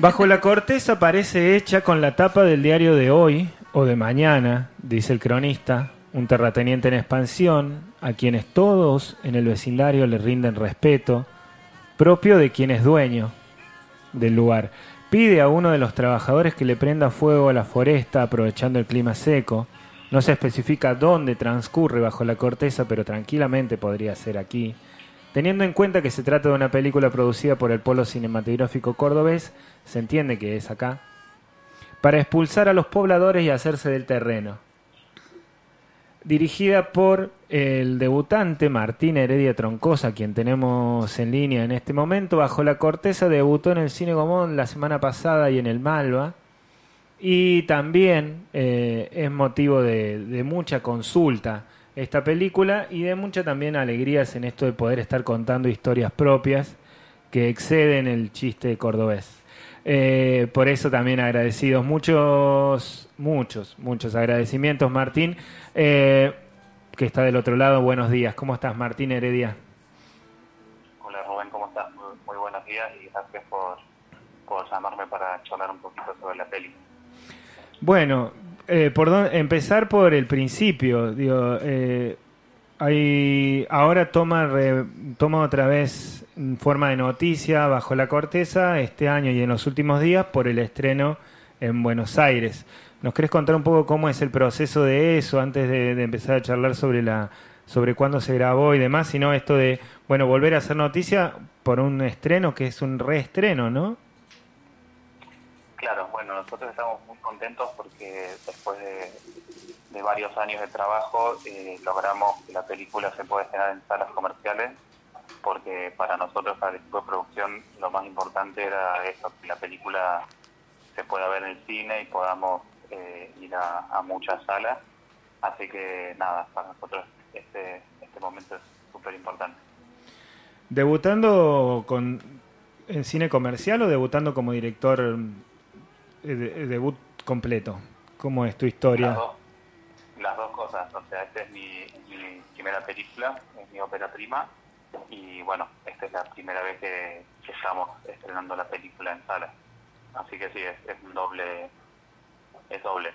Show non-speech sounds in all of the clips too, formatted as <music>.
Bajo la corteza parece hecha con la tapa del diario de hoy o de mañana, dice el cronista, un terrateniente en expansión, a quienes todos en el vecindario le rinden respeto, propio de quien es dueño del lugar. Pide a uno de los trabajadores que le prenda fuego a la foresta aprovechando el clima seco. No se especifica dónde transcurre bajo la corteza, pero tranquilamente podría ser aquí. Teniendo en cuenta que se trata de una película producida por el Polo Cinematográfico Cordobés, se entiende que es acá, para expulsar a los pobladores y hacerse del terreno. Dirigida por el debutante Martín Heredia Troncosa, quien tenemos en línea en este momento, bajo la corteza debutó en el Cine Gomón la semana pasada y en el Malva. Y también eh, es motivo de mucha consulta esta película y de mucha también alegrías en esto de poder estar contando historias propias que exceden el chiste cordobés. Eh, por eso también agradecidos, muchos, muchos, muchos agradecimientos, Martín, eh, que está del otro lado. Buenos días, ¿cómo estás, Martín Heredia? Hola, Rubén, ¿cómo estás? Muy, buenos días y gracias por, por llamarme para charlar un poquito sobre la peli. Bueno, eh, por empezar por el principio. Digo, eh, hay, ahora toma, toma otra vez forma de noticia bajo la corteza este año y en los últimos días por el estreno en Buenos Aires. ¿Nos querés contar un poco cómo es el proceso de eso antes de, empezar a charlar sobre la sobre cuándo se grabó y demás, sino esto de, bueno, volver a hacer noticia por un estreno que es un reestreno, ¿no? Claro, bueno, nosotros estamos muy contentos porque después de, varios años de trabajo eh, logramos que la película se pueda estrenar en salas comerciales porque para nosotros, para el equipo de producción, lo más importante era eso, que la película se pueda ver en el cine y podamos eh, ir a, muchas salas. Así que nada, para nosotros este, este momento es súper importante. ¿Debutando con, en cine comercial o debutando como director eh, debut completo? ¿Cómo es tu historia? Las dos, cosas. O sea, esta es mi, primera película, es mi ópera prima. Y bueno, esta es la primera vez que, estamos estrenando la película en sala. Así que sí, es, un doble. Es doble.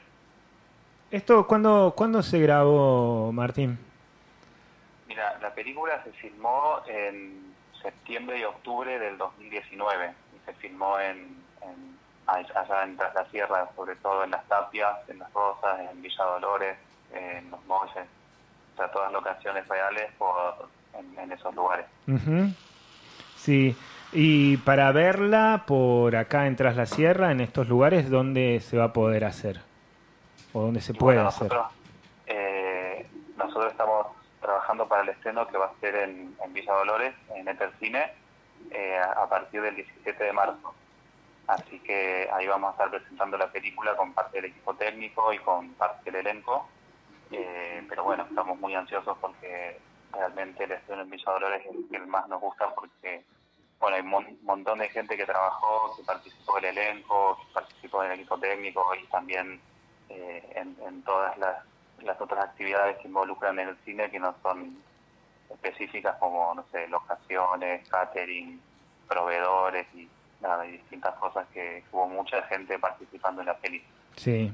¿Esto cuándo, cuándo se grabó, Martín? Mira, la película se filmó en septiembre y octubre del 2019 y se filmó en allá en Tras la Sierra, sobre todo en las Tapias, en las Rosas, en Villa Dolores, en los Molles, o sea, todas locaciones reales por, en, esos lugares. Sí, y para verla por acá en Tras la Sierra, en estos lugares, ¿dónde se va a poder hacer? ¿O dónde se puede hacer? Eh, nosotros estamos trabajando para el estreno que va a ser en, Villa Dolores, en Etercine, eh, a partir del 17 de marzo. Así que ahí vamos a estar presentando la película con parte del equipo técnico y con parte del elenco. Eh, pero bueno, estamos muy ansiosos porque realmente el estreno en Villa es el que más nos gusta porque bueno, hay un montón de gente que trabajó, que participó del elenco, que participó del equipo técnico y también eh, en, todas las, las otras actividades que involucran en el cine que no son específicas como, no sé, locaciones, catering, proveedores y nada, y distintas cosas que hubo mucha gente participando en la peli. Sí.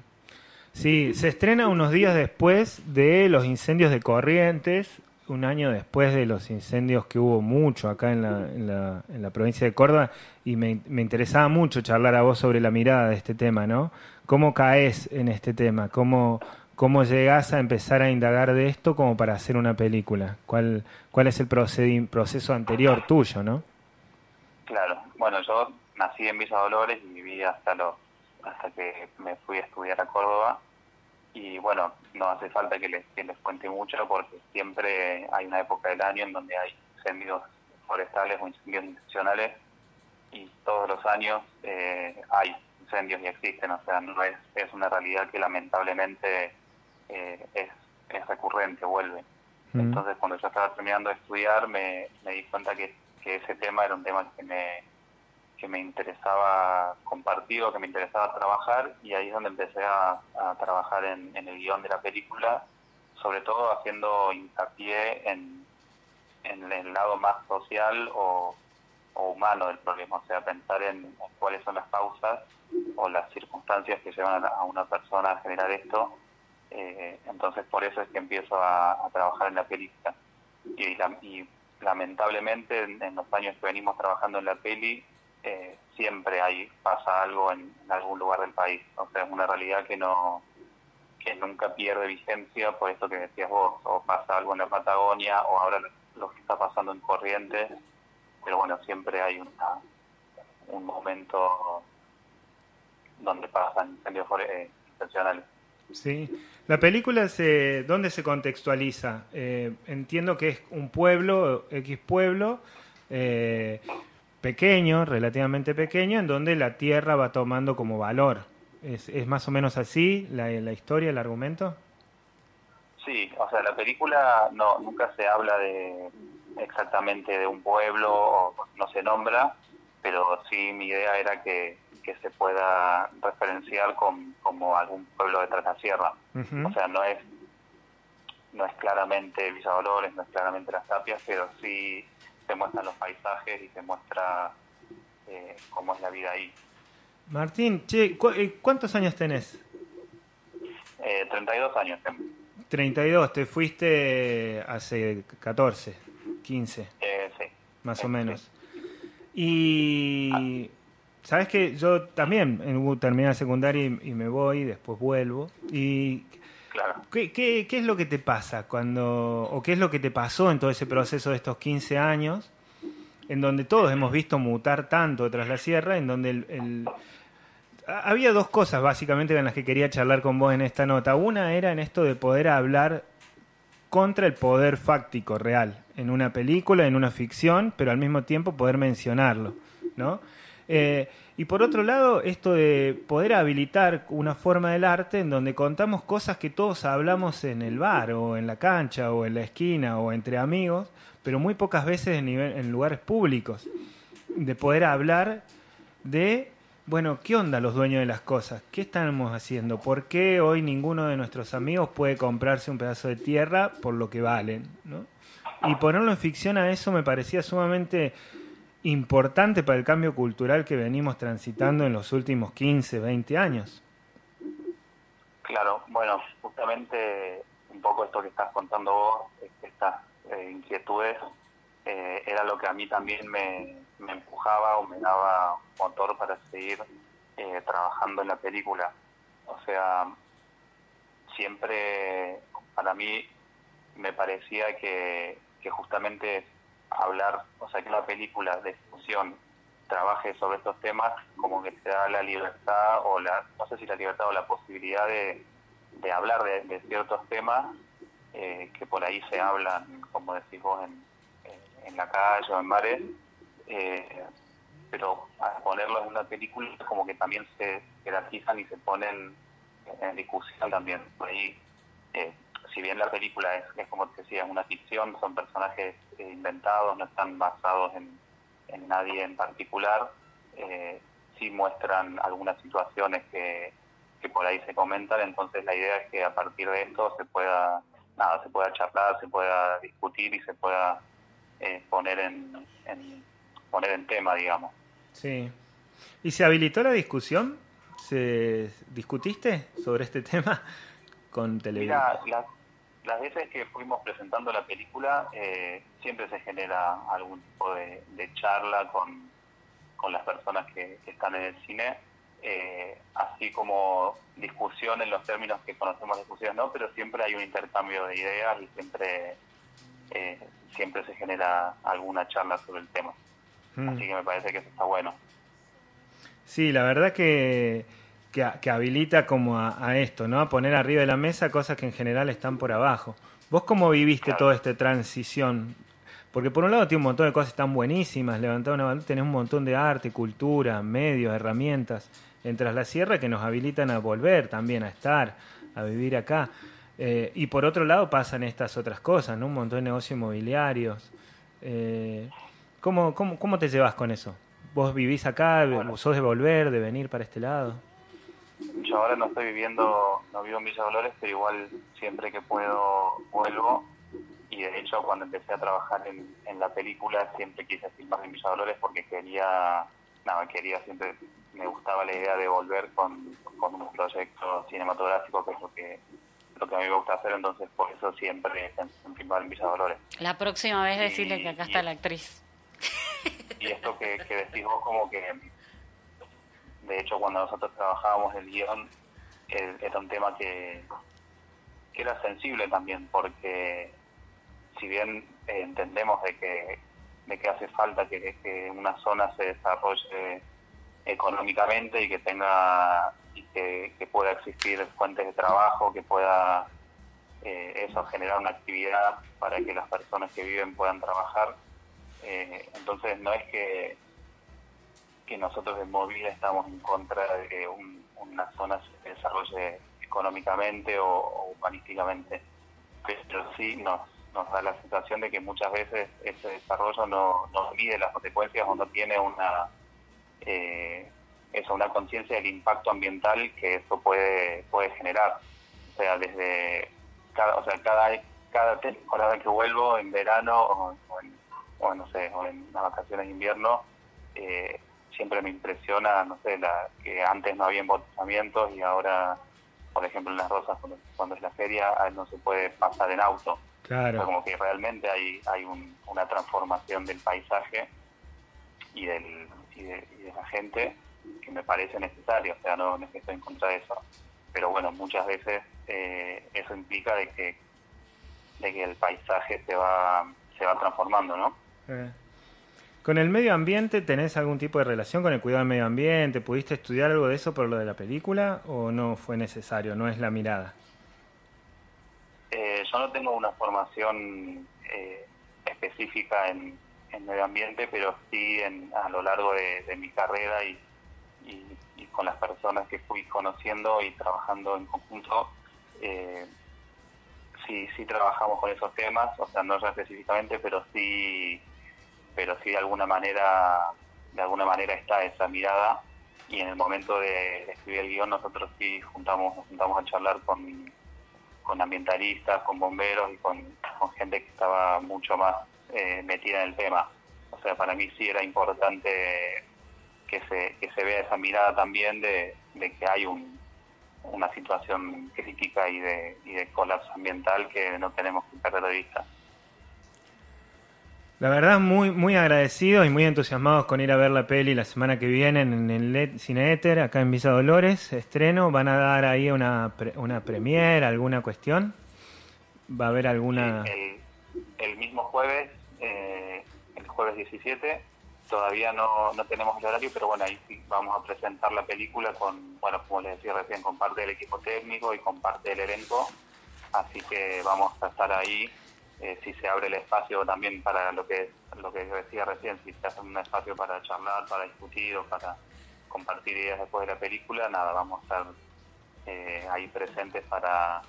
Sí, se estrena unos días después de los incendios de Corrientes, un año después de los incendios que hubo mucho acá en la, en la, en la provincia de Córdoba, y me, me, interesaba mucho charlar a vos sobre la mirada de este tema, ¿no? ¿Cómo caes en este tema? ¿Cómo, cómo llegás a empezar a indagar de esto como para hacer una película? ¿Cuál, cuál es el proceso anterior tuyo, no? Claro, bueno, yo nací en Villa Dolores y viví hasta los hasta que me fui a estudiar a Córdoba y bueno, no hace falta que les, que les cuente mucho porque siempre hay una época del año en donde hay incendios forestales o incendios intencionales y todos los años eh, hay incendios y existen, o sea, no es, es una realidad que lamentablemente eh, es, es recurrente, vuelve. Mm. Entonces cuando yo estaba terminando de estudiar me, me di cuenta que que ese tema era un tema que me, que me interesaba compartir o que me interesaba trabajar y ahí es donde empecé a, trabajar en, el guion de la película, sobre todo haciendo hincapié en, en el lado más social o, humano del problema, o sea, pensar en, cuáles son las causas o las circunstancias que llevan a, una persona a generar esto. Eh, entonces, por eso es que empiezo a, trabajar en la película. Y, lamentablemente, en, los años que venimos trabajando en la peli, eh, siempre hay pasa algo en, algún lugar del país. O sea, es una realidad que no que nunca pierde vigencia, por esto que decías vos, o pasa algo en la Patagonia, o ahora lo que está pasando en Corrientes, pero bueno, siempre hay una, un momento donde pasan incendios eh, intencionales. Sí. La película, se, ¿dónde se contextualiza? Eh, entiendo que es un pueblo, X pueblo, eh, pequeño, relativamente pequeño, en donde la tierra va tomando como valor. ¿Es, es más o menos así la, la historia, el argumento? Sí, o sea, la película no nunca se habla de exactamente de un pueblo o no se nombra, pero sí mi idea era que, se pueda referenciar con, como algún pueblo de la sierra. O sea, no es no es claramente Villa Dolores, no es claramente las tapias, pero sí se muestran los paisajes y se muestra eh, cómo es la vida ahí. Martín, che, eh, ¿cuántos años tenés? Eh, 32 años tengo. 32, te fuiste hace 14, 15. Eh, sí. Más o menos. Y sabes que yo también terminé la secundaria y, me voy, después vuelvo. Y. ¿qué, es lo que te pasa cuando, o qué es lo que te pasó en todo ese proceso de estos 15 años, en donde todos hemos visto mutar tanto tras la sierra, en donde el había dos cosas básicamente en las que quería charlar con vos en esta nota. Una era en esto de poder hablar contra el poder fáctico real en una película, en una ficción, pero al mismo tiempo poder mencionarlo, ¿no? Eh, y por otro lado, esto de poder habilitar una forma del arte en donde contamos cosas que todos hablamos en el bar o en la cancha o en la esquina o entre amigos, pero muy pocas veces en, en lugares públicos. De poder hablar de bueno, ¿qué onda los dueños de las cosas? ¿Qué estamos haciendo? ¿Por qué hoy ninguno de nuestros amigos puede comprarse un pedazo de tierra por lo que valen? ¿no? Y ponerlo en ficción a eso me parecía sumamente importante para el cambio cultural que venimos transitando en los últimos 15, 20 años. Claro, bueno, justamente un poco esto que estás contando vos, estas eh, inquietudes, eh, era lo que a mí también me, me empujaba o me daba motor para seguir eh, trabajando en la película. O sea, siempre para mí me parecía que, que justamente hablar, o sea, que una película de discusión trabaje sobre estos temas, como que te da la libertad o la, no sé si la libertad o la posibilidad de, de hablar de, ciertos temas eh, que por ahí se hablan, como decís vos, en, en la calle o en bares, eh, pero al ponerlo en una película como que también se jerarquizan y se ponen en discusión también. Por ahí, eh, si bien la película es, como te decía, una ficción, son personajes eh, inventados, no están basados en, nadie en particular, eh, sí muestran algunas situaciones que, que por ahí se comentan, entonces la idea es que a partir de esto se pueda, nada, se pueda charlar, se pueda discutir y se pueda poner en poner en tema, digamos. Sí. ¿Y se habilitó la discusión? ¿Se discutiste sobre este <laughs> tema con televisión? Mira, las veces que fuimos presentando la película, eh, siempre se genera algún tipo de, charla con, con, las personas que, están en el cine, eh, así como discusión en los términos que conocemos discusiones, ¿no? Pero siempre hay un intercambio de ideas y siempre, eh, siempre se genera alguna charla sobre el tema. Mm. Así que me parece que eso está bueno. Sí, la verdad que, que, habilita como a, esto, ¿no? A poner arriba de la mesa cosas que en general están por abajo. ¿Vos cómo viviste toda esta transición? Porque por un lado tiene un montón de cosas tan buenísimas, levantar una bandera, tenés un montón de arte, cultura, medios, herramientas en Tras la Sierra que nos habilitan a volver también, a estar, a vivir acá. Eh, y por otro lado pasan estas otras cosas, ¿no? Un montón de negocios inmobiliarios. Eh, ¿Cómo, cómo, cómo te llevas con eso? ¿Vos vivís acá? ¿Sos de volver, de venir para este lado? Yo ahora no estoy viviendo, no vivo en Villa Dolores, pero igual siempre que puedo vuelvo. y de hecho cuando empecé a trabajar en, en la película siempre quise filmar en Villa Dolores porque quería, nada, quería siempre, me gustaba la idea de volver con, con un proyecto cinematográfico que es lo que lo que a mí me gusta hacer, entonces por eso siempre en filmar en Villa Dolores. La próxima vez decirle que acá está la actriz. Y esto que, que decís vos como que, de hecho cuando nosotros trabajábamos el guion, era un tema que, que era sensible también, porque si bien eh, entendemos de que, de que hace falta que, que una zona se desarrolle económicamente y que tenga y que, pueda existir fuentes de trabajo, que pueda eh, eso generar una actividad para que las personas que viven puedan trabajar. Eh, entonces no es que, que nosotros en Movida estamos en contra de que una zona se desarrolle económicamente o, humanísticamente, pero sí nos, da la sensación de que muchas veces ese desarrollo no, no mide las consecuencias o no tiene una eh, eso, una conciencia del impacto ambiental que eso puede, puede generar. O sea, desde cada, o sea, cada, cada temporada que vuelvo, en verano o, en, no sé, o en las vacaciones de invierno, eh, siempre me impresiona, no sé, la, que antes no había embotellamientos y ahora, por ejemplo, en Las Rosas, cuando, es la feria, no se puede pasar en auto. Claro. como que realmente hay, hay una transformación del paisaje y, del, y de la gente que me parece necesario, o sea, no, estoy en contra de eso, pero bueno, muchas veces eh, eso implica de que, de que el paisaje se va, se va transformando, ¿no? Eh. ¿Con el medio ambiente tenés algún tipo de relación con el cuidado del medio ambiente? ¿Pudiste estudiar algo de eso por lo de la película o no fue necesario, no es la mirada? Eh, yo no tengo una formación específica en, medio ambiente, pero sí en, a lo largo de mi carrera y, y, con las personas que fui conociendo y trabajando en conjunto, eh, sí, sí trabajamos con esos temas, o sea, no ya específicamente, pero sí, pero sí de alguna manera, de alguna manera está esa mirada y en el momento de, escribir el guion nosotros sí juntamos, nos juntamos a charlar con, con ambientalistas, con bomberos y con, gente que estaba mucho más eh, metida en el tema. O sea, para mí sí era importante que se, que se vea esa mirada también de, que hay un, una situación crítica y de, y de colapso ambiental que no tenemos que perder de vista. La verdad, muy, muy agradecidos y muy entusiasmados con ir a ver la peli la semana que viene en el Cine Éter, acá en Villa Dolores, estreno. ¿Van a dar ahí una, una premiere, alguna cuestión? ¿Va a haber alguna...? el, mismo jueves, eh, el jueves 17, Todavía no, no tenemos el horario, pero bueno, ahí sí vamos a presentar la película con, bueno, como les decía recién, con parte del equipo técnico y con parte del elenco. Así que vamos a estar ahí. Eh, si se abre el espacio también para lo que lo que decía recién, si se hace un espacio para charlar, para discutir o para compartir ideas después de la película, nada, vamos a estar eh, ahí presentes para,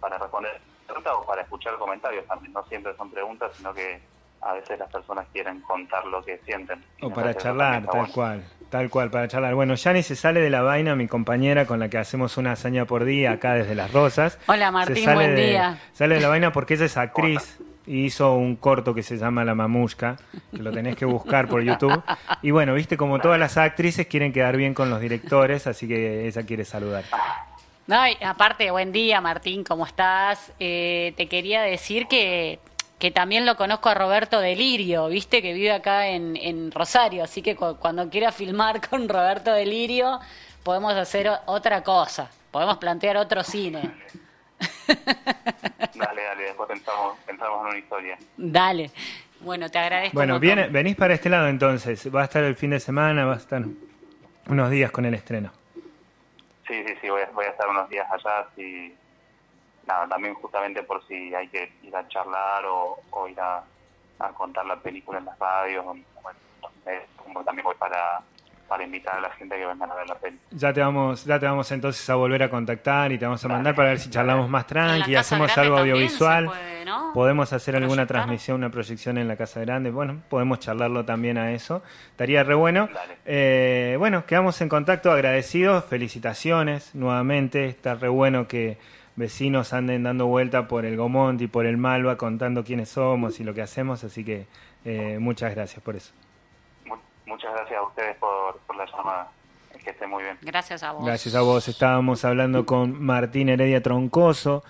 para responder preguntas o para escuchar comentarios también. No siempre son preguntas, sino que a veces las personas quieren contar lo que sienten. O para charlar, tal cual, tal cual, para charlar. Bueno, Yani se sale de la vaina, mi compañera con la que hacemos una hazaña por día acá desde Las Rosas. <laughs> Hola Martín, buen día. Sale de la vaina porque ella es actriz y hizo un corto que se llama La Mamushka, que lo tenés que buscar por YouTube. Y bueno, viste, como todas las actrices quieren quedar bien con los directores, así que ella quiere saludar. No, aparte, buen día Martín, ¿cómo estás? Eh, te quería decir que que también lo conozco a Roberto Delirio, viste, que vive acá en, en Rosario, así que cuando quiera filmar con Roberto Delirio, podemos hacer otra cosa, podemos plantear otro cine. <laughs> Dale, dale, después pensamos, pensamos en una historia. Dale. Bueno, te agradezco. Bueno, viene, venís para este lado entonces. Va a estar el fin de semana, va a estar unos días con el estreno. Sí, sí, sí, voy a, voy a estar unos días allá. Si, nada, también justamente por si hay que ir a charlar o, ir a, contar la película en las radios, bueno, como también voy para, para invitar a la gente que vengan a ver la peli. Ya te vamos, ya te vamos entonces a volver a contactar y te vamos a mandar para ver si charlamos más tranqui, hacemos algo audiovisual. Podemos hacer alguna transmisión, una proyección en la Casa Grande. Bueno, podemos charlarlo también a eso. Estaría re bueno. Eh, bueno, quedamos en contacto, agradecidos, felicitaciones nuevamente. Está re bueno que vecinos anden dando vuelta por el Gomont y por el Malva contando quiénes somos y lo que hacemos, así que eh, muchas gracias por eso. Muchas gracias a ustedes por, por la llamada. Que estén muy bien. Gracias a vos. Gracias a vos. Estábamos hablando con Martín Heredia Troncoso.